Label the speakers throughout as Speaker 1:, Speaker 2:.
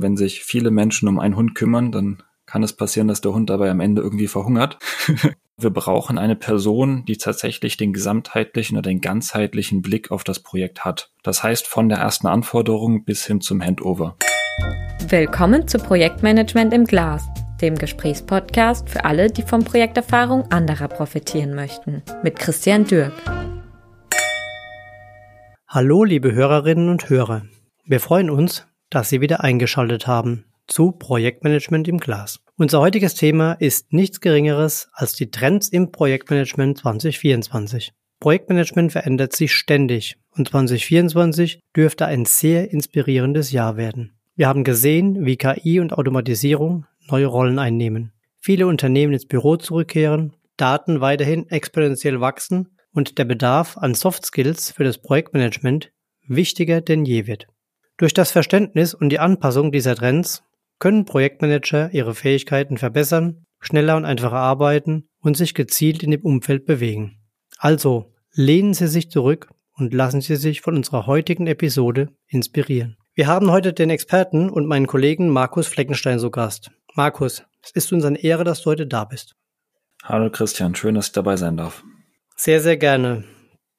Speaker 1: Wenn sich viele Menschen um einen Hund kümmern, dann kann es passieren, dass der Hund dabei am Ende irgendwie verhungert. Wir brauchen eine Person, die tatsächlich den gesamtheitlichen oder den ganzheitlichen Blick auf das Projekt hat. Das heißt von der ersten Anforderung bis hin zum Handover.
Speaker 2: Willkommen zu Projektmanagement im Glas, dem Gesprächspodcast für alle, die von Projekterfahrung anderer profitieren möchten. Mit Christian Dürk.
Speaker 3: Hallo, liebe Hörerinnen und Hörer. Wir freuen uns, dass Sie wieder eingeschaltet haben zu Projektmanagement im Glas. Unser heutiges Thema ist nichts Geringeres als die Trends im Projektmanagement 2024. Projektmanagement verändert sich ständig und 2024 dürfte ein sehr inspirierendes Jahr werden. Wir haben gesehen, wie KI und Automatisierung neue Rollen einnehmen. Viele Unternehmen ins Büro zurückkehren, Daten weiterhin exponentiell wachsen und der Bedarf an Soft Skills für das Projektmanagement wichtiger denn je wird. Durch das Verständnis und die Anpassung dieser Trends können Projektmanager ihre Fähigkeiten verbessern, schneller und einfacher arbeiten und sich gezielt in dem Umfeld bewegen. Also lehnen Sie sich zurück und lassen Sie sich von unserer heutigen Episode inspirieren. Wir haben heute den Experten und meinen Kollegen Markus Fleckenstein zu Gast. Markus, es ist uns eine Ehre, dass du heute da bist.
Speaker 1: Hallo Christian, schön, dass ich dabei sein darf.
Speaker 3: Sehr, sehr gerne.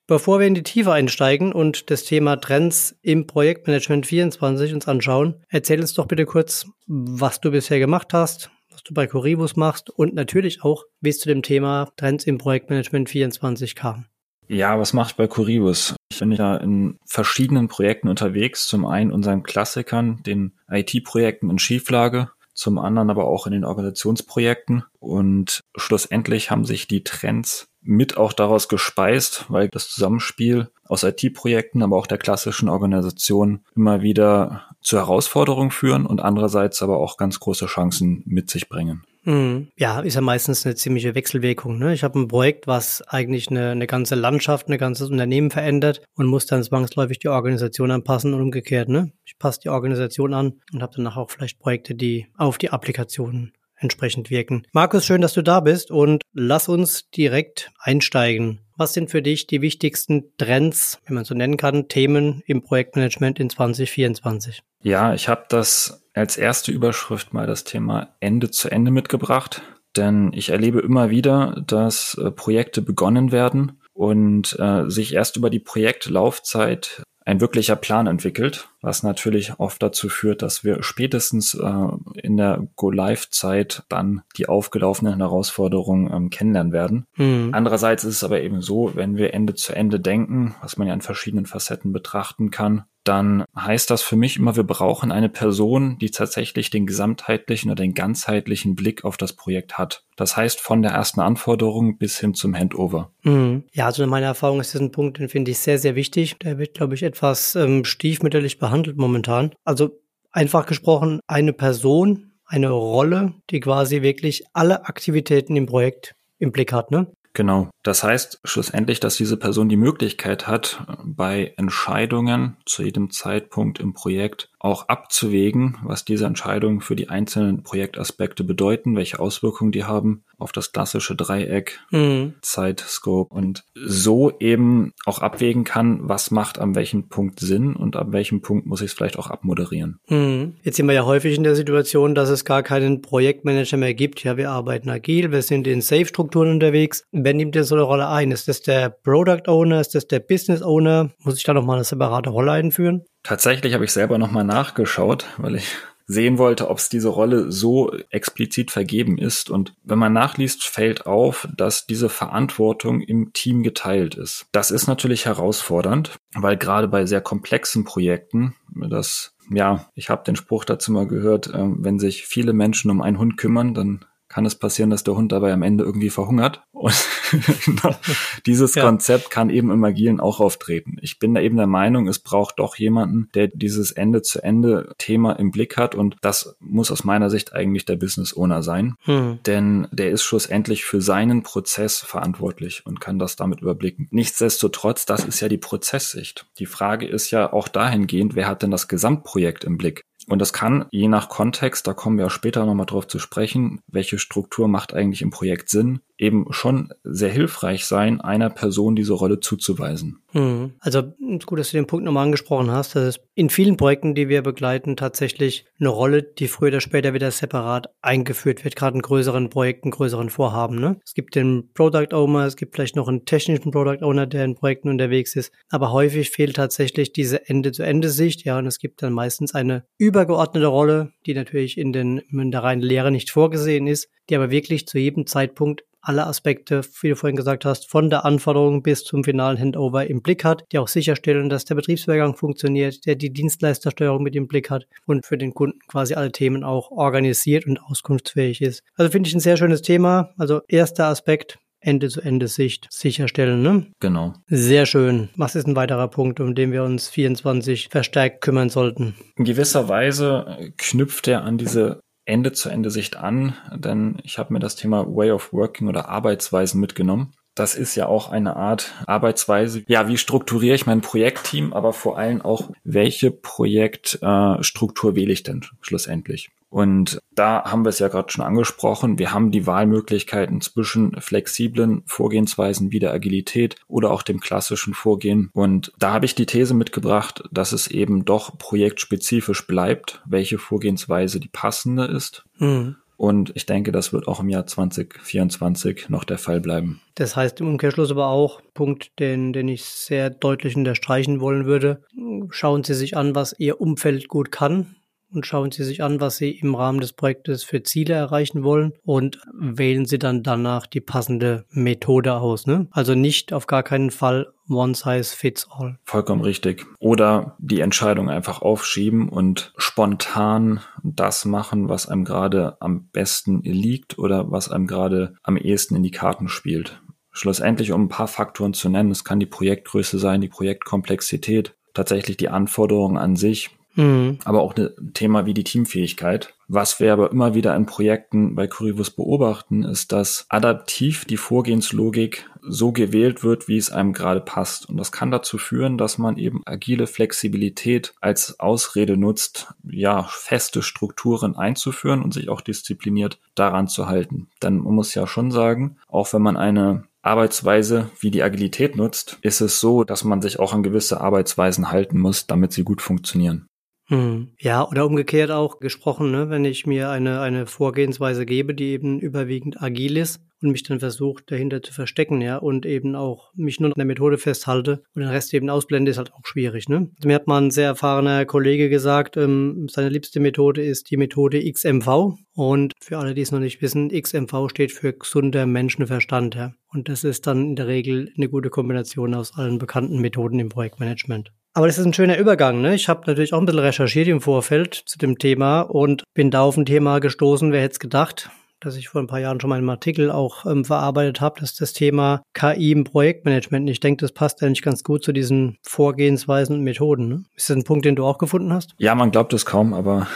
Speaker 3: Bevor wir in die Tiefe einsteigen und das Thema Trends im Projektmanagement 24 uns anschauen, erzähl uns doch bitte kurz, was du bisher gemacht hast, was du bei Coribus machst und natürlich auch, wie es zu dem Thema Trends im Projektmanagement 24 kam.
Speaker 1: Ja, was mache ich bei Coribus? Ich bin ja in verschiedenen Projekten unterwegs. Zum einen unseren Klassikern, den IT-Projekten in Schieflage, zum anderen aber auch in den Organisationsprojekten. Und schlussendlich haben sich die Trends mit auch daraus gespeist, weil das Zusammenspiel aus IT-Projekten, aber auch der klassischen Organisation immer wieder zu Herausforderungen führen und andererseits aber auch ganz große Chancen mit sich bringen.
Speaker 3: Mhm. Ja, ist ja meistens eine ziemliche Wechselwirkung. Ne? Ich habe ein Projekt, was eigentlich eine, eine ganze Landschaft, ein ganzes Unternehmen verändert und muss dann zwangsläufig die Organisation anpassen und umgekehrt. Ne? Ich passe die Organisation an und habe danach auch vielleicht Projekte, die auf die Applikationen entsprechend wirken. Markus, schön, dass du da bist und lass uns direkt einsteigen. Was sind für dich die wichtigsten Trends, wenn man so nennen kann, Themen im Projektmanagement in 2024?
Speaker 1: Ja, ich habe das als erste Überschrift mal das Thema Ende zu Ende mitgebracht, denn ich erlebe immer wieder, dass äh, Projekte begonnen werden und äh, sich erst über die Projektlaufzeit ein wirklicher Plan entwickelt, was natürlich oft dazu führt, dass wir spätestens äh, in der Go-Live-Zeit dann die aufgelaufenen Herausforderungen ähm, kennenlernen werden. Mhm. Andererseits ist es aber eben so, wenn wir Ende zu Ende denken, was man ja in verschiedenen Facetten betrachten kann, dann heißt das für mich immer, wir brauchen eine Person, die tatsächlich den gesamtheitlichen oder den ganzheitlichen Blick auf das Projekt hat. Das heißt von der ersten Anforderung bis hin zum Handover.
Speaker 3: Mhm. Ja, also in meiner Erfahrung ist das ein Punkt, den finde ich sehr, sehr wichtig. Der wird, glaube ich, etwas ähm, stiefmütterlich behandelt momentan. Also einfach gesprochen, eine Person, eine Rolle, die quasi wirklich alle Aktivitäten im Projekt im Blick hat, ne?
Speaker 1: Genau. Das heißt schlussendlich, dass diese Person die Möglichkeit hat, bei Entscheidungen zu jedem Zeitpunkt im Projekt auch abzuwägen, was diese Entscheidungen für die einzelnen Projektaspekte bedeuten, welche Auswirkungen die haben auf das klassische Dreieck, mhm. Zeit, Scope und so eben auch abwägen kann, was macht an welchem Punkt Sinn und ab welchem Punkt muss ich es vielleicht auch abmoderieren.
Speaker 3: Mhm. Jetzt sind wir ja häufig in der Situation, dass es gar keinen Projektmanager mehr gibt. Ja, wir arbeiten agil, wir sind in Safe-Strukturen unterwegs. Wer nimmt denn so eine Rolle ein? Ist das der Product Owner? Ist das der Business Owner? Muss ich da nochmal eine separate Rolle einführen?
Speaker 1: Tatsächlich habe ich selber nochmal nachgeschaut, weil ich sehen wollte, ob es diese Rolle so explizit vergeben ist. Und wenn man nachliest, fällt auf, dass diese Verantwortung im Team geteilt ist. Das ist natürlich herausfordernd, weil gerade bei sehr komplexen Projekten das ja, ich habe den Spruch dazu mal gehört, äh, wenn sich viele Menschen um einen Hund kümmern, dann kann es passieren, dass der Hund dabei am Ende irgendwie verhungert. Und dieses ja. Konzept kann eben im Agilen auch auftreten. Ich bin da eben der Meinung, es braucht doch jemanden, der dieses Ende-zu-Ende-Thema im Blick hat. Und das muss aus meiner Sicht eigentlich der Business Owner sein. Hm. Denn der ist schlussendlich für seinen Prozess verantwortlich und kann das damit überblicken. Nichtsdestotrotz, das ist ja die Prozesssicht. Die Frage ist ja auch dahingehend, wer hat denn das Gesamtprojekt im Blick? Und das kann je nach Kontext, da kommen wir auch später nochmal drauf zu sprechen, welche Struktur macht eigentlich im Projekt Sinn, eben schon sehr hilfreich sein, einer Person diese Rolle zuzuweisen.
Speaker 3: Mhm. Also gut, dass du den Punkt nochmal angesprochen hast, dass es in vielen Projekten, die wir begleiten, tatsächlich eine Rolle, die früher oder später wieder separat eingeführt wird, gerade in größeren Projekten, größeren Vorhaben. Ne? Es gibt den Product Owner, es gibt vielleicht noch einen technischen Product Owner, der in Projekten unterwegs ist, aber häufig fehlt tatsächlich diese Ende-zu-Ende-Sicht, ja, und es gibt dann meistens eine übergeordnete Rolle, die natürlich in, den, in der reinen Lehre nicht vorgesehen ist, die aber wirklich zu jedem Zeitpunkt alle Aspekte, wie du vorhin gesagt hast, von der Anforderung bis zum finalen Handover im Blick hat, die auch sicherstellen, dass der Betriebsübergang funktioniert, der die Dienstleistersteuerung mit im Blick hat und für den Kunden quasi alle Themen auch organisiert und auskunftsfähig ist. Also finde ich ein sehr schönes Thema. Also erster Aspekt, Ende-zu-Ende-Sicht sicherstellen. Ne?
Speaker 1: Genau.
Speaker 3: Sehr schön. Was ist ein weiterer Punkt, um den wir uns 24 verstärkt kümmern sollten?
Speaker 1: In gewisser Weise knüpft er an diese Ende-zu-Ende-Sicht an, denn ich habe mir das Thema Way of Working oder Arbeitsweisen mitgenommen. Das ist ja auch eine Art Arbeitsweise. Ja, wie strukturiere ich mein Projektteam, aber vor allem auch, welche Projektstruktur äh, wähle ich denn schlussendlich? Und da haben wir es ja gerade schon angesprochen. Wir haben die Wahlmöglichkeiten zwischen flexiblen Vorgehensweisen wie der Agilität oder auch dem klassischen Vorgehen. Und da habe ich die These mitgebracht, dass es eben doch projektspezifisch bleibt, welche Vorgehensweise die passende ist. Mhm. Und ich denke, das wird auch im Jahr 2024 noch der Fall bleiben.
Speaker 3: Das heißt im Umkehrschluss aber auch, Punkt, den, den ich sehr deutlich unterstreichen wollen würde, schauen Sie sich an, was Ihr Umfeld gut kann und schauen Sie sich an, was Sie im Rahmen des Projektes für Ziele erreichen wollen und wählen Sie dann danach die passende Methode aus. Ne? Also nicht auf gar keinen Fall One Size Fits All.
Speaker 1: Vollkommen richtig. Oder die Entscheidung einfach aufschieben und spontan das machen, was einem gerade am besten liegt oder was einem gerade am ehesten in die Karten spielt. Schlussendlich, um ein paar Faktoren zu nennen, es kann die Projektgröße sein, die Projektkomplexität, tatsächlich die Anforderungen an sich, Mhm. Aber auch ein Thema wie die Teamfähigkeit. Was wir aber immer wieder in Projekten bei Currywurst beobachten, ist, dass adaptiv die Vorgehenslogik so gewählt wird, wie es einem gerade passt. Und das kann dazu führen, dass man eben agile Flexibilität als Ausrede nutzt, ja, feste Strukturen einzuführen und sich auch diszipliniert daran zu halten. Denn man muss ja schon sagen, auch wenn man eine Arbeitsweise wie die Agilität nutzt, ist es so, dass man sich auch an gewisse Arbeitsweisen halten muss, damit sie gut funktionieren.
Speaker 3: Hm. Ja, oder umgekehrt auch gesprochen, ne, wenn ich mir eine, eine Vorgehensweise gebe, die eben überwiegend agil ist und mich dann versucht, dahinter zu verstecken, ja, und eben auch mich nur an der Methode festhalte und den Rest eben ausblende, ist halt auch schwierig, ne. Also mir hat mal ein sehr erfahrener Kollege gesagt, ähm, seine liebste Methode ist die Methode XMV und für alle, die es noch nicht wissen, XMV steht für gesunder Menschenverstand, ja. Und das ist dann in der Regel eine gute Kombination aus allen bekannten Methoden im Projektmanagement. Aber das ist ein schöner Übergang. Ne? Ich habe natürlich auch ein bisschen recherchiert im Vorfeld zu dem Thema und bin da auf ein Thema gestoßen, wer hätte es gedacht, dass ich vor ein paar Jahren schon mal einen Artikel auch ähm, verarbeitet habe, dass das Thema KI im Projektmanagement. Ich denke, das passt eigentlich ganz gut zu diesen Vorgehensweisen und Methoden. Ne? Ist das ein Punkt, den du auch gefunden hast?
Speaker 1: Ja, man glaubt es kaum, aber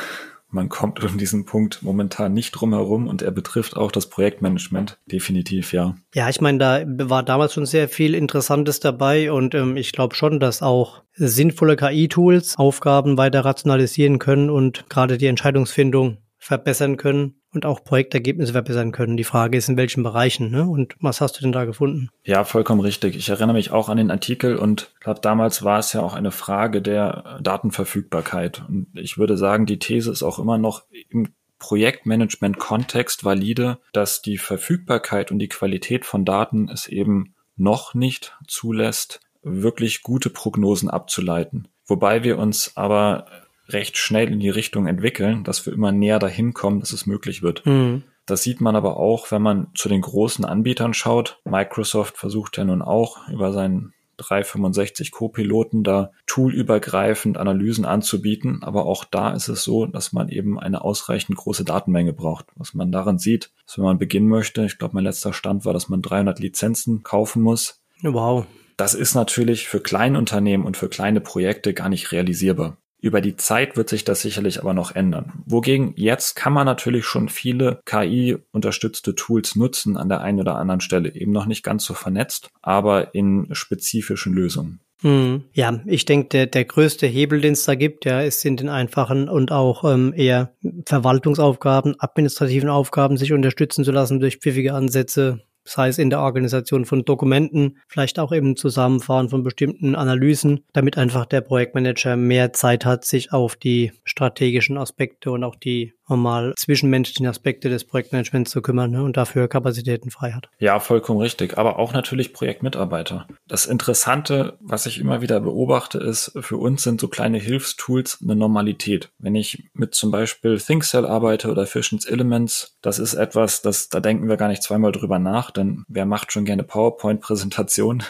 Speaker 1: man kommt um diesen Punkt momentan nicht drum herum und er betrifft auch das Projektmanagement. Definitiv, ja.
Speaker 3: Ja, ich meine, da war damals schon sehr viel Interessantes dabei und ähm, ich glaube schon, dass auch sinnvolle KI-Tools Aufgaben weiter rationalisieren können und gerade die Entscheidungsfindung verbessern können und auch Projektergebnisse verbessern können. Die Frage ist, in welchen Bereichen, ne? Und was hast du denn da gefunden?
Speaker 1: Ja, vollkommen richtig. Ich erinnere mich auch an den Artikel und glaube, damals war es ja auch eine Frage der Datenverfügbarkeit. Und ich würde sagen, die These ist auch immer noch im Projektmanagement-Kontext valide, dass die Verfügbarkeit und die Qualität von Daten es eben noch nicht zulässt, wirklich gute Prognosen abzuleiten. Wobei wir uns aber recht schnell in die Richtung entwickeln, dass wir immer näher dahin kommen, dass es möglich wird. Mhm. Das sieht man aber auch, wenn man zu den großen Anbietern schaut. Microsoft versucht ja nun auch über seinen 365 Co-Piloten da toolübergreifend Analysen anzubieten. Aber auch da ist es so, dass man eben eine ausreichend große Datenmenge braucht. Was man daran sieht, dass wenn man beginnen möchte, ich glaube, mein letzter Stand war, dass man 300 Lizenzen kaufen muss.
Speaker 3: Wow.
Speaker 1: Das ist natürlich für Kleinunternehmen und für kleine Projekte gar nicht realisierbar. Über die Zeit wird sich das sicherlich aber noch ändern. Wogegen jetzt kann man natürlich schon viele KI-unterstützte Tools nutzen an der einen oder anderen Stelle. Eben noch nicht ganz so vernetzt, aber in spezifischen Lösungen.
Speaker 3: Hm. Ja, ich denke, der, der größte Hebel, den es da gibt, ja, ist in den einfachen und auch ähm, eher Verwaltungsaufgaben, administrativen Aufgaben sich unterstützen zu lassen durch pfiffige Ansätze, sei es in der Organisation von Dokumenten, vielleicht auch im Zusammenfahren von bestimmten Analysen, damit einfach der Projektmanager mehr Zeit hat, sich auf die strategischen Aspekte und auch die normal zwischenmenschlichen Aspekte des Projektmanagements zu kümmern ne, und dafür Kapazitäten frei hat.
Speaker 1: Ja, vollkommen richtig. Aber auch natürlich Projektmitarbeiter. Das Interessante, was ich immer wieder beobachte, ist, für uns sind so kleine Hilfstools eine Normalität. Wenn ich mit zum Beispiel ThinkCell arbeite oder Efficiency Elements, das ist etwas, das, da denken wir gar nicht zweimal drüber nach, denn wer macht schon gerne PowerPoint-Präsentationen?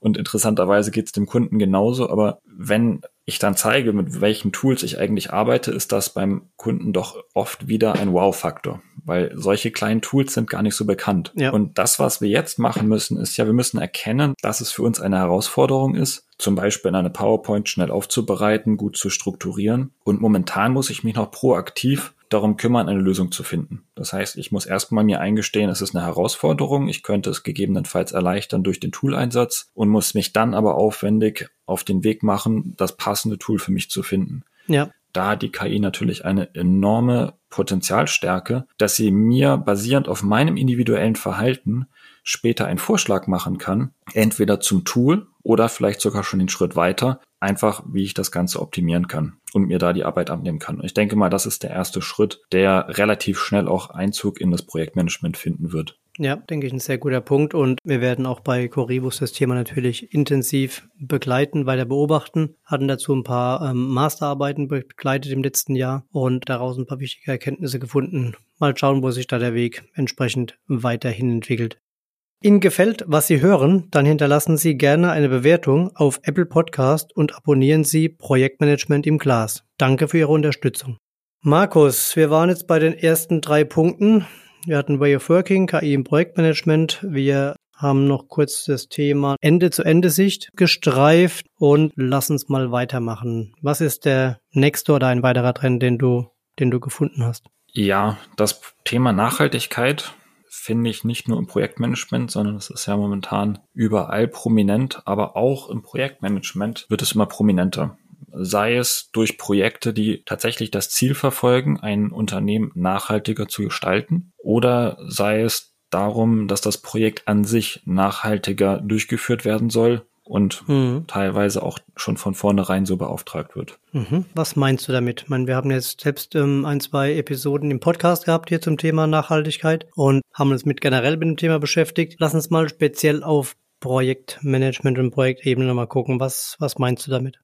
Speaker 1: Und interessanterweise geht es dem Kunden genauso. Aber wenn ich dann zeige, mit welchen Tools ich eigentlich arbeite, ist das beim Kunden doch oft wieder ein Wow-Faktor, weil solche kleinen Tools sind gar nicht so bekannt. Ja. Und das, was wir jetzt machen müssen, ist ja, wir müssen erkennen, dass es für uns eine Herausforderung ist, zum Beispiel in eine PowerPoint schnell aufzubereiten, gut zu strukturieren. Und momentan muss ich mich noch proaktiv darum kümmern, eine Lösung zu finden. Das heißt, ich muss erstmal mir eingestehen, es ist eine Herausforderung. Ich könnte es gegebenenfalls erleichtern durch den Tooleinsatz und muss mich dann aber aufwendig auf den Weg machen, das passende Tool für mich zu finden. Ja. Da hat die KI natürlich eine enorme Potenzialstärke, dass sie mir basierend auf meinem individuellen Verhalten später einen Vorschlag machen kann, entweder zum Tool oder vielleicht sogar schon den Schritt weiter, einfach wie ich das Ganze optimieren kann und mir da die Arbeit abnehmen kann. Und ich denke mal, das ist der erste Schritt, der relativ schnell auch Einzug in das Projektmanagement finden wird.
Speaker 3: Ja, denke ich, ein sehr guter Punkt. Und wir werden auch bei Coribus das Thema natürlich intensiv begleiten, weiter beobachten. Hatten dazu ein paar ähm, Masterarbeiten begleitet im letzten Jahr und daraus ein paar wichtige Erkenntnisse gefunden. Mal schauen, wo sich da der Weg entsprechend weiterhin entwickelt. Ihnen gefällt, was Sie hören, dann hinterlassen Sie gerne eine Bewertung auf Apple Podcast und abonnieren Sie Projektmanagement im Glas. Danke für Ihre Unterstützung. Markus, wir waren jetzt bei den ersten drei Punkten. Wir hatten Way of Working, KI im Projektmanagement. Wir haben noch kurz das Thema Ende-zu-Ende-Sicht gestreift und lass uns mal weitermachen. Was ist der nächste oder ein weiterer Trend, den du, den du gefunden hast?
Speaker 1: Ja, das Thema Nachhaltigkeit finde ich nicht nur im Projektmanagement, sondern es ist ja momentan überall prominent, aber auch im Projektmanagement wird es immer prominenter. Sei es durch Projekte, die tatsächlich das Ziel verfolgen, ein Unternehmen nachhaltiger zu gestalten, oder sei es darum, dass das Projekt an sich nachhaltiger durchgeführt werden soll und mhm. teilweise auch schon von vornherein so beauftragt wird.
Speaker 3: Mhm. Was meinst du damit? Ich meine, wir haben jetzt selbst ähm, ein, zwei Episoden im Podcast gehabt hier zum Thema Nachhaltigkeit und haben uns mit generell mit dem Thema beschäftigt. Lass uns mal speziell auf Projektmanagement und Projektebene nochmal gucken. Was, was meinst du damit?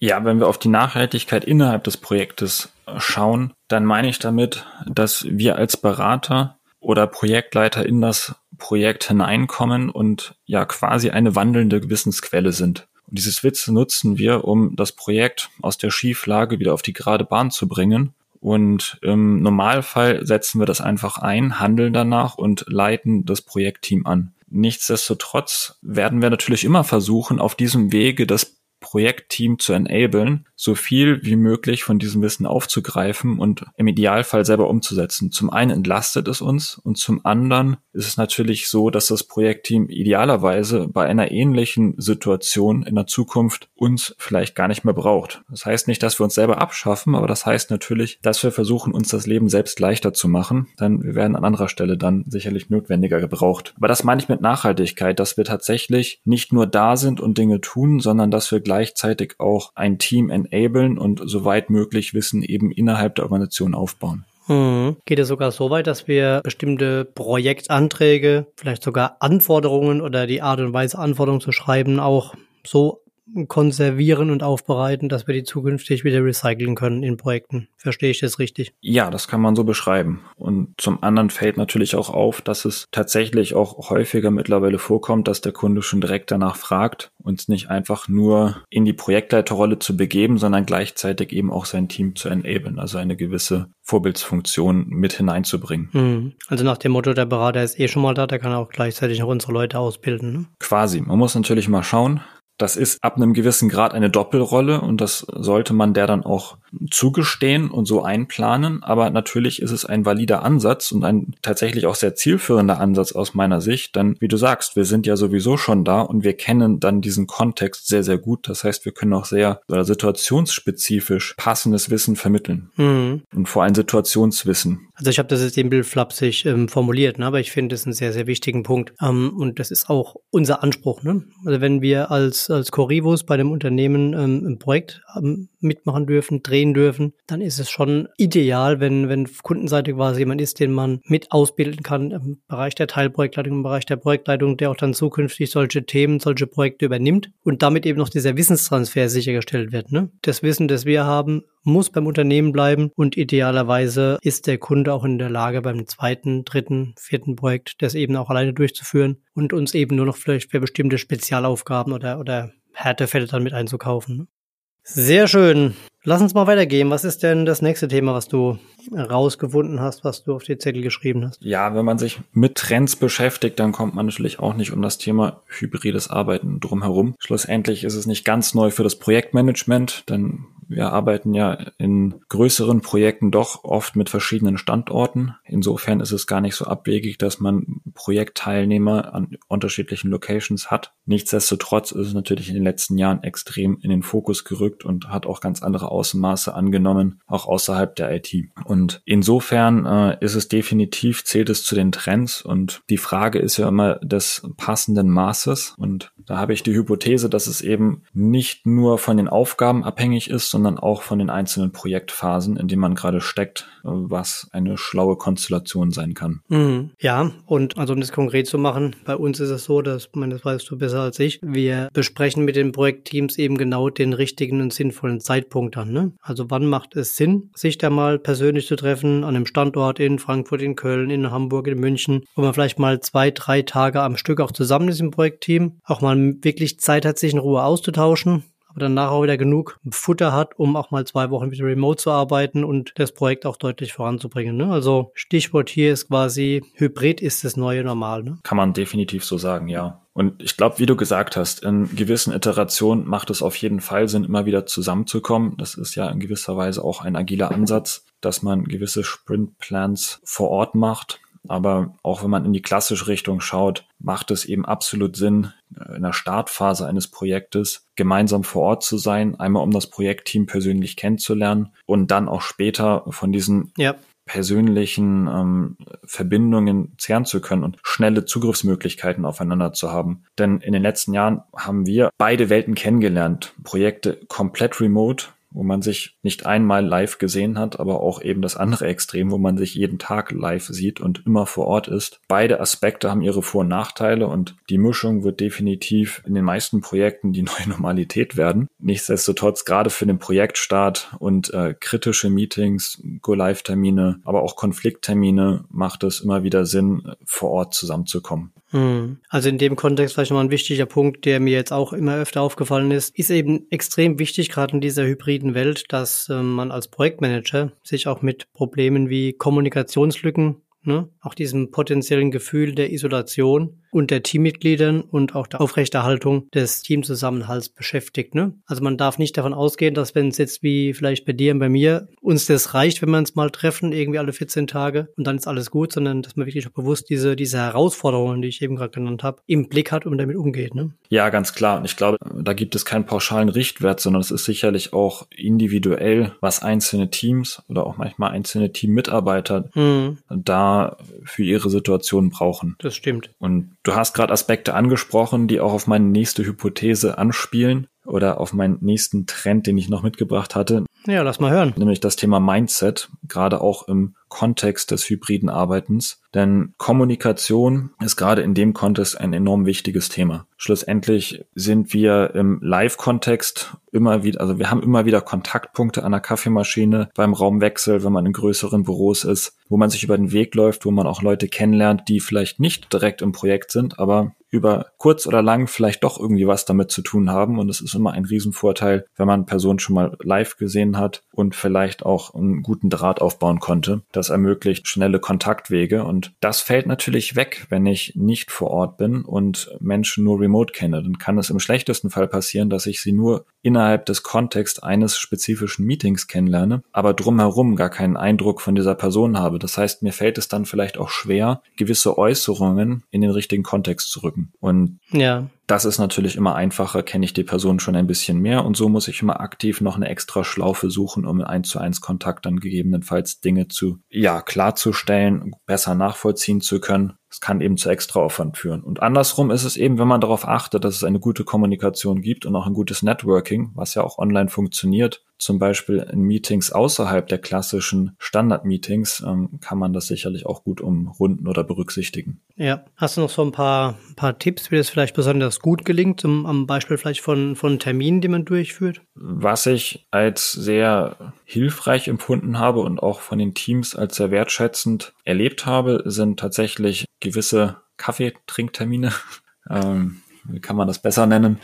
Speaker 1: Ja, wenn wir auf die Nachhaltigkeit innerhalb des Projektes schauen, dann meine ich damit, dass wir als Berater oder Projektleiter in das Projekt hineinkommen und ja quasi eine wandelnde Gewissensquelle sind. Und dieses Witz nutzen wir, um das Projekt aus der Schieflage wieder auf die gerade Bahn zu bringen. Und im Normalfall setzen wir das einfach ein, handeln danach und leiten das Projektteam an. Nichtsdestotrotz werden wir natürlich immer versuchen, auf diesem Wege das Projektteam zu enablen, so viel wie möglich von diesem Wissen aufzugreifen und im Idealfall selber umzusetzen. Zum einen entlastet es uns und zum anderen ist es natürlich so, dass das Projektteam idealerweise bei einer ähnlichen Situation in der Zukunft uns vielleicht gar nicht mehr braucht. Das heißt nicht, dass wir uns selber abschaffen, aber das heißt natürlich, dass wir versuchen, uns das Leben selbst leichter zu machen, denn wir werden an anderer Stelle dann sicherlich notwendiger gebraucht. Aber das meine ich mit Nachhaltigkeit, dass wir tatsächlich nicht nur da sind und Dinge tun, sondern dass wir gleichzeitig auch ein Team enablen und soweit möglich Wissen eben innerhalb der Organisation aufbauen.
Speaker 3: Mhm. Geht es sogar so weit, dass wir bestimmte Projektanträge, vielleicht sogar Anforderungen oder die Art und Weise, Anforderungen zu schreiben, auch so konservieren und aufbereiten, dass wir die zukünftig wieder recyceln können in Projekten. Verstehe ich das richtig?
Speaker 1: Ja, das kann man so beschreiben. Und zum anderen fällt natürlich auch auf, dass es tatsächlich auch häufiger mittlerweile vorkommt, dass der Kunde schon direkt danach fragt, uns nicht einfach nur in die Projektleiterrolle zu begeben, sondern gleichzeitig eben auch sein Team zu enablen, also eine gewisse Vorbildsfunktion mit hineinzubringen.
Speaker 3: Mhm. Also nach dem Motto, der Berater ist eh schon mal da, der kann auch gleichzeitig noch unsere Leute ausbilden. Ne?
Speaker 1: Quasi. Man muss natürlich mal schauen, Das ist ab einem gewissen Grad eine Doppelrolle und das sollte man der dann auch zugestehen und so einplanen. Aber natürlich ist es ein valider Ansatz und ein tatsächlich auch sehr zielführender Ansatz aus meiner Sicht. Denn wie du sagst, wir sind ja sowieso schon da und wir kennen dann diesen Kontext sehr, sehr gut. Das heißt, wir können auch sehr oder situationsspezifisch passendes Wissen vermitteln. Mhm. Und vor allem Situationswissen.
Speaker 3: Also ich habe das jetzt eben flapsig ähm, formuliert, ne? aber ich finde das einen sehr, sehr wichtigen Punkt. Ähm, und das ist auch unser Anspruch. Ne? Also wenn wir als, als Corivus bei dem Unternehmen ähm, ein Projekt ähm, mitmachen dürfen, drehen dürfen, dann ist es schon ideal, wenn, wenn Kundenseite quasi jemand ist, den man mit ausbilden kann im Bereich der Teilprojektleitung, im Bereich der Projektleitung, der auch dann zukünftig solche Themen, solche Projekte übernimmt und damit eben noch dieser Wissenstransfer sichergestellt wird. Ne? Das Wissen, das wir haben, muss beim Unternehmen bleiben und idealerweise ist der Kunde auch in der Lage, beim zweiten, dritten, vierten Projekt das eben auch alleine durchzuführen und uns eben nur noch vielleicht für bestimmte Spezialaufgaben oder, oder Härtefälle dann mit einzukaufen. Sehr schön. Lass uns mal weitergehen. Was ist denn das nächste Thema, was du rausgefunden hast, was du auf die Zettel geschrieben hast?
Speaker 1: Ja, wenn man sich mit Trends beschäftigt, dann kommt man natürlich auch nicht um das Thema hybrides Arbeiten drumherum. Schlussendlich ist es nicht ganz neu für das Projektmanagement, denn wir arbeiten ja in größeren Projekten doch oft mit verschiedenen Standorten. Insofern ist es gar nicht so abwegig, dass man Projektteilnehmer an unterschiedlichen Locations hat. Nichtsdestotrotz ist es natürlich in den letzten Jahren extrem in den Fokus gerückt und hat auch ganz andere Ausmaße angenommen, auch außerhalb der IT. Und insofern äh, ist es definitiv, zählt es zu den Trends und die Frage ist ja immer des passenden Maßes. Und da habe ich die Hypothese, dass es eben nicht nur von den Aufgaben abhängig ist, sondern auch von den einzelnen Projektphasen, in denen man gerade steckt, was eine schlaue Konstellation sein kann.
Speaker 3: Mhm. Ja, und also um das konkret zu machen, bei uns ist es so, dass, man das weißt du besser als ich, wir besprechen mit den Projektteams eben genau den richtigen und sinnvollen Zeitpunkt dann. Ne? Also wann macht es Sinn, sich da mal persönlich zu treffen, an einem Standort in Frankfurt, in Köln, in Hamburg, in München, wo man vielleicht mal zwei, drei Tage am Stück auch zusammen ist im Projektteam, auch mal wirklich Zeit hat, sich in Ruhe auszutauschen aber danach auch wieder genug Futter hat, um auch mal zwei Wochen wieder remote zu arbeiten und das Projekt auch deutlich voranzubringen. Ne? Also Stichwort hier ist quasi, Hybrid ist das neue Normal. Ne?
Speaker 1: Kann man definitiv so sagen, ja. Und ich glaube, wie du gesagt hast, in gewissen Iterationen macht es auf jeden Fall Sinn, immer wieder zusammenzukommen. Das ist ja in gewisser Weise auch ein agiler Ansatz, dass man gewisse Sprint-Plans vor Ort macht. Aber auch wenn man in die klassische Richtung schaut, macht es eben absolut Sinn, äh, in der Startphase eines Projektes gemeinsam vor Ort zu sein, einmal um das Projektteam persönlich kennenzulernen und dann auch später von diesen ja. persönlichen ähm, Verbindungen zehren zu können und schnelle Zugriffsmöglichkeiten aufeinander zu haben. Denn in den letzten Jahren haben wir beide Welten kennengelernt. Projekte komplett remote, wo man sich nicht einmal live gesehen hat, aber auch eben das andere Extrem, wo man sich jeden Tag live sieht und immer vor Ort ist. Beide Aspekte haben ihre Vor- und Nachteile und die Mischung wird definitiv in den meisten Projekten die neue Normalität werden. Nichtsdestotrotz gerade für den Projektstart und äh, kritische Meetings, Go-Live-Termine, aber auch Konflikttermine macht es immer wieder Sinn, vor Ort zusammenzukommen.
Speaker 3: Hm. Also in dem Kontext vielleicht nochmal ein wichtiger Punkt, der mir jetzt auch immer öfter aufgefallen ist, ist eben extrem wichtig, gerade in dieser hybriden Welt, dass äh, man als Projektmanager sich auch mit Problemen wie Kommunikationslücken, ne, auch diesem potenziellen Gefühl der Isolation und der Teammitgliedern und auch der Aufrechterhaltung des Teamzusammenhalts beschäftigt. Ne? Also man darf nicht davon ausgehen, dass wenn es jetzt wie vielleicht bei dir und bei mir uns das reicht, wenn wir uns mal treffen, irgendwie alle 14 Tage und dann ist alles gut, sondern dass man wirklich auch bewusst diese, diese Herausforderungen, die ich eben gerade genannt habe, im Blick hat und damit umgeht. Ne?
Speaker 1: Ja, ganz klar. Und ich glaube, da gibt es keinen pauschalen Richtwert, sondern es ist sicherlich auch individuell, was einzelne Teams oder auch manchmal einzelne Teammitarbeiter mhm. da für ihre Situation brauchen.
Speaker 3: Das stimmt.
Speaker 1: Und Du hast gerade Aspekte angesprochen, die auch auf meine nächste Hypothese anspielen oder auf meinen nächsten Trend, den ich noch mitgebracht hatte.
Speaker 3: Ja, lass mal hören.
Speaker 1: Nämlich das Thema Mindset, gerade auch im Kontext des hybriden Arbeitens. Denn Kommunikation ist gerade in dem Kontext ein enorm wichtiges Thema. Schlussendlich sind wir im Live-Kontext immer wieder, also wir haben immer wieder Kontaktpunkte an der Kaffeemaschine, beim Raumwechsel, wenn man in größeren Büros ist, wo man sich über den Weg läuft, wo man auch Leute kennenlernt, die vielleicht nicht direkt im Projekt sind, aber über kurz oder lang vielleicht doch irgendwie was damit zu tun haben. Und es ist immer ein Riesenvorteil, wenn man Personen schon mal live gesehen hat und vielleicht auch einen guten Draht aufbauen konnte. Das ermöglicht schnelle Kontaktwege und das fällt natürlich weg, wenn ich nicht vor Ort bin und Menschen nur remote kenne. Dann kann es im schlechtesten Fall passieren, dass ich sie nur innerhalb des Kontexts eines spezifischen Meetings kennenlerne, aber drumherum gar keinen Eindruck von dieser Person habe. Das heißt, mir fällt es dann vielleicht auch schwer, gewisse Äußerungen in den richtigen Kontext zu rücken. Und ja. Das ist natürlich immer einfacher, kenne ich die Person schon ein bisschen mehr und so muss ich immer aktiv noch eine extra Schlaufe suchen, um in 1 zu 1 Kontakt dann gegebenenfalls Dinge zu, ja, klarzustellen, besser nachvollziehen zu können. Es kann eben zu Extraaufwand führen. Und andersrum ist es eben, wenn man darauf achtet, dass es eine gute Kommunikation gibt und auch ein gutes Networking, was ja auch online funktioniert, zum Beispiel in Meetings außerhalb der klassischen Standard-Meetings, ähm, kann man das sicherlich auch gut umrunden oder berücksichtigen.
Speaker 3: Ja, hast du noch so ein paar, paar Tipps, wie das vielleicht besonders gut gelingt, zum, am Beispiel vielleicht von, von Terminen, die man durchführt?
Speaker 1: Was ich als sehr hilfreich empfunden habe und auch von den Teams als sehr wertschätzend erlebt habe, sind tatsächlich gewisse Kaffeetrinktermine. ähm, wie kann man das besser nennen?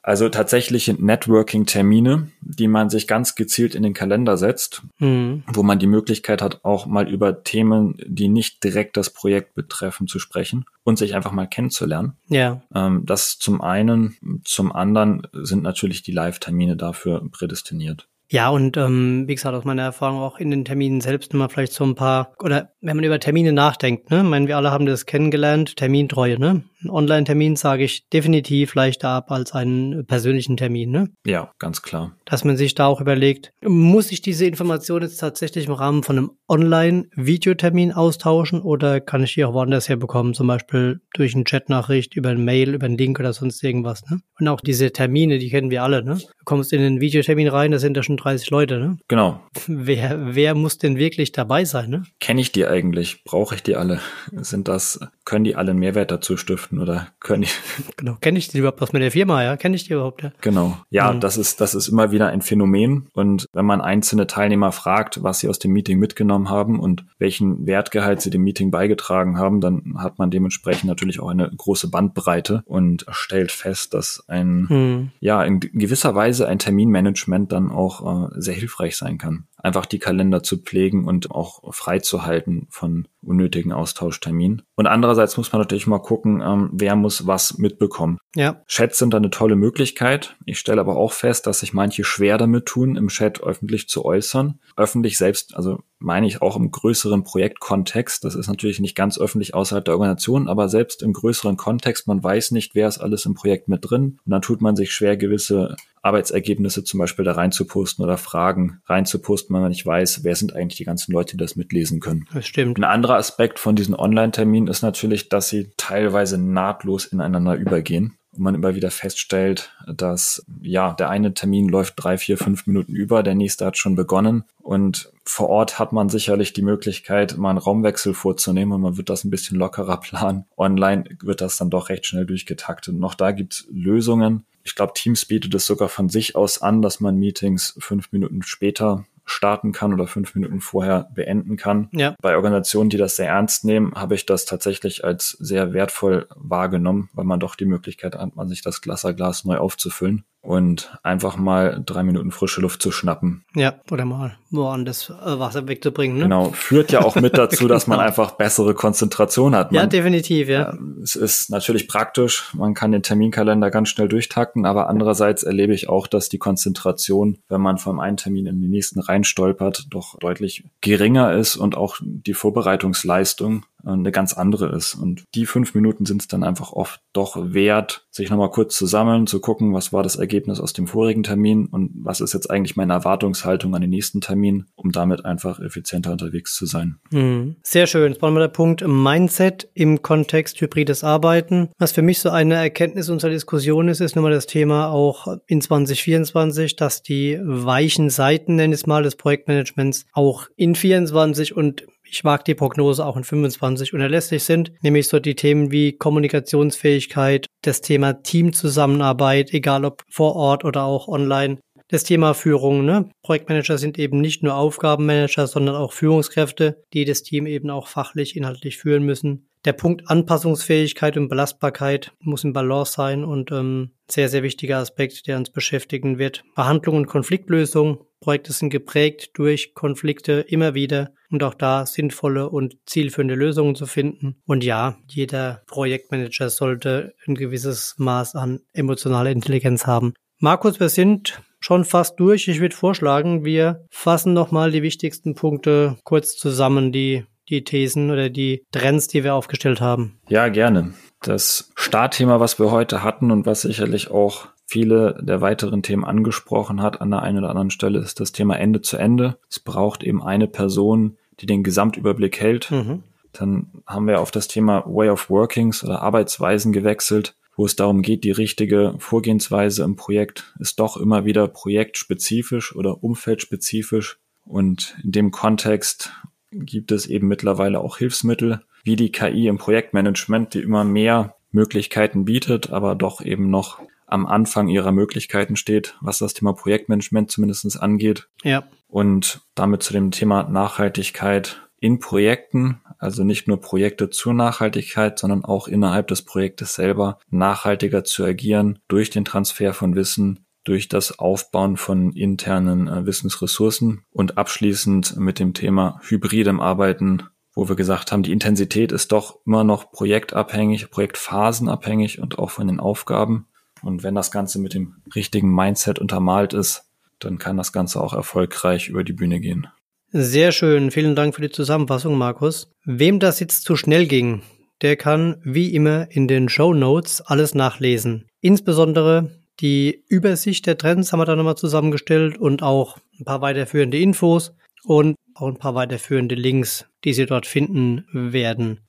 Speaker 1: Also tatsächliche Networking-Termine, die man sich ganz gezielt in den Kalender setzt, mhm. wo man die Möglichkeit hat, auch mal über Themen, die nicht direkt das Projekt betreffen, zu sprechen und sich einfach mal kennenzulernen. Ja. Ähm, das zum einen. Zum anderen sind natürlich die Live-Termine dafür prädestiniert.
Speaker 3: Ja, und ähm, wie gesagt, aus meiner Erfahrung auch in den Terminen selbst immer vielleicht so ein paar, oder wenn man über Termine nachdenkt, ne, ich meine, wir alle haben das kennengelernt, Termintreue, ne? Ein Online-Termin sage ich definitiv leichter ab als einen persönlichen Termin, ne?
Speaker 1: Ja, ganz klar.
Speaker 3: Dass man sich da auch überlegt, muss ich diese Information jetzt tatsächlich im Rahmen von einem Online-Videotermin austauschen oder kann ich die auch woanders herbekommen, zum Beispiel durch eine Chatnachricht, über ein Mail, über einen Link oder sonst irgendwas, ne? Und auch diese Termine, die kennen wir alle, ne? Du kommst in einen Videotermin rein, da sind da schon 30 Leute, ne?
Speaker 1: Genau.
Speaker 3: Wer, wer muss denn wirklich dabei sein, ne?
Speaker 1: Kenne ich die eigentlich? Brauche ich die alle? Sind das, können die alle einen Mehrwert dazu stiften oder können die?
Speaker 3: Genau, kenne ich die überhaupt aus meiner Firma, ja? Kenne ich die überhaupt, ja?
Speaker 1: Genau. Ja, mhm. das ist, das ist immer wieder ein Phänomen. Und wenn man einzelne Teilnehmer fragt, was sie aus dem Meeting mitgenommen haben und welchen Wertgehalt sie dem Meeting beigetragen haben, dann hat man dementsprechend natürlich auch eine große Bandbreite und stellt fest, dass ein, mhm. ja, in gewisser Weise ein Terminmanagement dann auch sehr hilfreich sein kann einfach die Kalender zu pflegen und auch freizuhalten von unnötigen Austauschterminen. Und andererseits muss man natürlich mal gucken, ähm, wer muss was mitbekommen. Ja. Chats sind da eine tolle Möglichkeit. Ich stelle aber auch fest, dass sich manche schwer damit tun, im Chat öffentlich zu äußern. Öffentlich selbst, also meine ich auch im größeren Projektkontext. Das ist natürlich nicht ganz öffentlich außerhalb der Organisation, aber selbst im größeren Kontext, man weiß nicht, wer ist alles im Projekt mit drin. Und dann tut man sich schwer, gewisse Arbeitsergebnisse zum Beispiel da reinzuposten oder Fragen reinzuposten, man nicht weiß, wer sind eigentlich die ganzen Leute, die das mitlesen können.
Speaker 3: Das stimmt.
Speaker 1: Ein anderer Aspekt von diesen Online-Terminen ist natürlich, dass sie teilweise nahtlos ineinander übergehen und man immer wieder feststellt, dass ja, der eine Termin läuft drei, vier, fünf Minuten über, der nächste hat schon begonnen und vor Ort hat man sicherlich die Möglichkeit, mal einen Raumwechsel vorzunehmen und man wird das ein bisschen lockerer planen. Online wird das dann doch recht schnell durchgetaktet. Und auch da gibt es Lösungen. Ich glaube, Teams bietet es sogar von sich aus an, dass man Meetings fünf Minuten später starten kann oder fünf Minuten vorher beenden kann. Ja. Bei Organisationen, die das sehr ernst nehmen, habe ich das tatsächlich als sehr wertvoll wahrgenommen, weil man doch die Möglichkeit hat, man sich das Glasserglas neu aufzufüllen und einfach mal drei Minuten frische Luft zu schnappen.
Speaker 3: Ja, oder mal woanders äh, Wasser wegzubringen. Ne?
Speaker 1: Genau, führt ja auch mit dazu, dass man genau. einfach bessere Konzentration hat. Man,
Speaker 3: ja, definitiv, ja.
Speaker 1: Äh, es ist natürlich praktisch, man kann den Terminkalender ganz schnell durchtakten, aber andererseits erlebe ich auch, dass die Konzentration, wenn man vom einen Termin in den nächsten reinstolpert, doch deutlich geringer ist und auch die Vorbereitungsleistung eine ganz andere ist. Und die fünf Minuten sind es dann einfach oft doch wert, sich nochmal kurz zu sammeln, zu gucken, was war das Ergebnis aus dem vorigen Termin und was ist jetzt eigentlich meine Erwartungshaltung an den nächsten Termin, um damit einfach effizienter unterwegs zu sein.
Speaker 3: Mhm. Sehr schön. Jetzt wollen wir der Punkt Mindset im Kontext hybrides Arbeiten. Was für mich so eine Erkenntnis unserer Diskussion ist, ist nun mal das Thema auch in 2024, dass die weichen Seiten, nenne ich es mal, des Projektmanagements auch in 24 und ich mag die Prognose auch in 25 unerlässlich sind, nämlich so die Themen wie Kommunikationsfähigkeit, das Thema Teamzusammenarbeit, egal ob vor Ort oder auch online, das Thema Führung. Ne? Projektmanager sind eben nicht nur Aufgabenmanager, sondern auch Führungskräfte, die das Team eben auch fachlich, inhaltlich führen müssen. Der Punkt Anpassungsfähigkeit und Belastbarkeit muss im Balance sein und ähm, sehr, sehr wichtiger Aspekt, der uns beschäftigen wird. Behandlung und Konfliktlösung Projekte sind geprägt durch Konflikte immer wieder und auch da sinnvolle und zielführende Lösungen zu finden. Und ja, jeder Projektmanager sollte ein gewisses Maß an emotionaler Intelligenz haben. Markus, wir sind schon fast durch. Ich würde vorschlagen, wir fassen nochmal die wichtigsten Punkte kurz zusammen, die die Thesen oder die Trends, die wir aufgestellt haben.
Speaker 1: Ja, gerne. Das Startthema, was wir heute hatten und was sicherlich auch viele der weiteren Themen angesprochen hat an der einen oder anderen Stelle, ist das Thema Ende zu Ende. Es braucht eben eine Person, die den Gesamtüberblick hält. Mhm. Dann haben wir auf das Thema Way of Workings oder Arbeitsweisen gewechselt, wo es darum geht, die richtige Vorgehensweise im Projekt ist doch immer wieder projektspezifisch oder umfeldspezifisch. Und in dem Kontext gibt es eben mittlerweile auch Hilfsmittel wie die KI im Projektmanagement, die immer mehr Möglichkeiten bietet, aber doch eben noch am Anfang ihrer Möglichkeiten steht, was das Thema Projektmanagement zumindest angeht.
Speaker 3: Ja.
Speaker 1: Und damit zu dem Thema Nachhaltigkeit in Projekten, also nicht nur Projekte zur Nachhaltigkeit, sondern auch innerhalb des Projektes selber nachhaltiger zu agieren durch den Transfer von Wissen, durch das Aufbauen von internen äh, Wissensressourcen und abschließend mit dem Thema hybridem Arbeiten, wo wir gesagt haben, die Intensität ist doch immer noch projektabhängig, projektphasenabhängig und auch von den Aufgaben. Und wenn das Ganze mit dem richtigen Mindset untermalt ist, dann kann das Ganze auch erfolgreich über die Bühne gehen.
Speaker 3: Sehr schön. Vielen Dank für die Zusammenfassung, Markus. Wem das jetzt zu schnell ging, der kann wie immer in den Show Notes alles nachlesen. Insbesondere die Übersicht der Trends haben wir da nochmal zusammengestellt und auch ein paar weiterführende Infos und auch ein paar weiterführende Links, die Sie dort finden werden.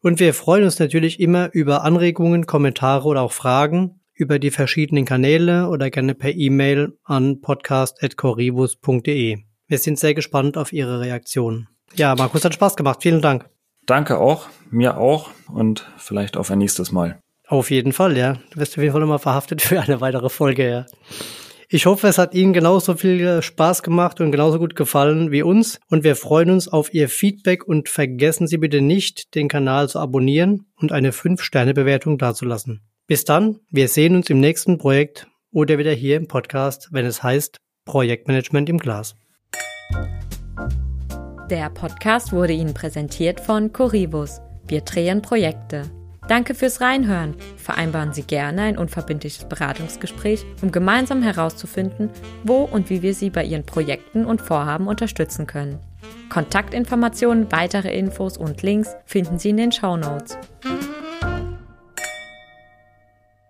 Speaker 3: Und wir freuen uns natürlich immer über Anregungen, Kommentare oder auch Fragen über die verschiedenen Kanäle oder gerne per E-Mail an podcast.corribus.de. Wir sind sehr gespannt auf Ihre Reaktion. Ja, Markus hat Spaß gemacht. Vielen Dank.
Speaker 1: Danke auch, mir auch und vielleicht auf ein nächstes Mal.
Speaker 3: Auf jeden Fall, ja. Du wirst auf jeden Fall nochmal verhaftet für eine weitere Folge, ja. Ich hoffe, es hat Ihnen genauso viel Spaß gemacht und genauso gut gefallen wie uns. Und wir freuen uns auf Ihr Feedback und vergessen Sie bitte nicht, den Kanal zu abonnieren und eine 5-Sterne-Bewertung dazulassen. Bis dann, wir sehen uns im nächsten Projekt oder wieder hier im Podcast, wenn es heißt Projektmanagement im Glas.
Speaker 2: Der Podcast wurde Ihnen präsentiert von Corivus. Wir drehen Projekte. Danke fürs Reinhören. Vereinbaren Sie gerne ein unverbindliches Beratungsgespräch, um gemeinsam herauszufinden, wo und wie wir Sie bei Ihren Projekten und Vorhaben unterstützen können. Kontaktinformationen, weitere Infos und Links finden Sie in den Show Notes.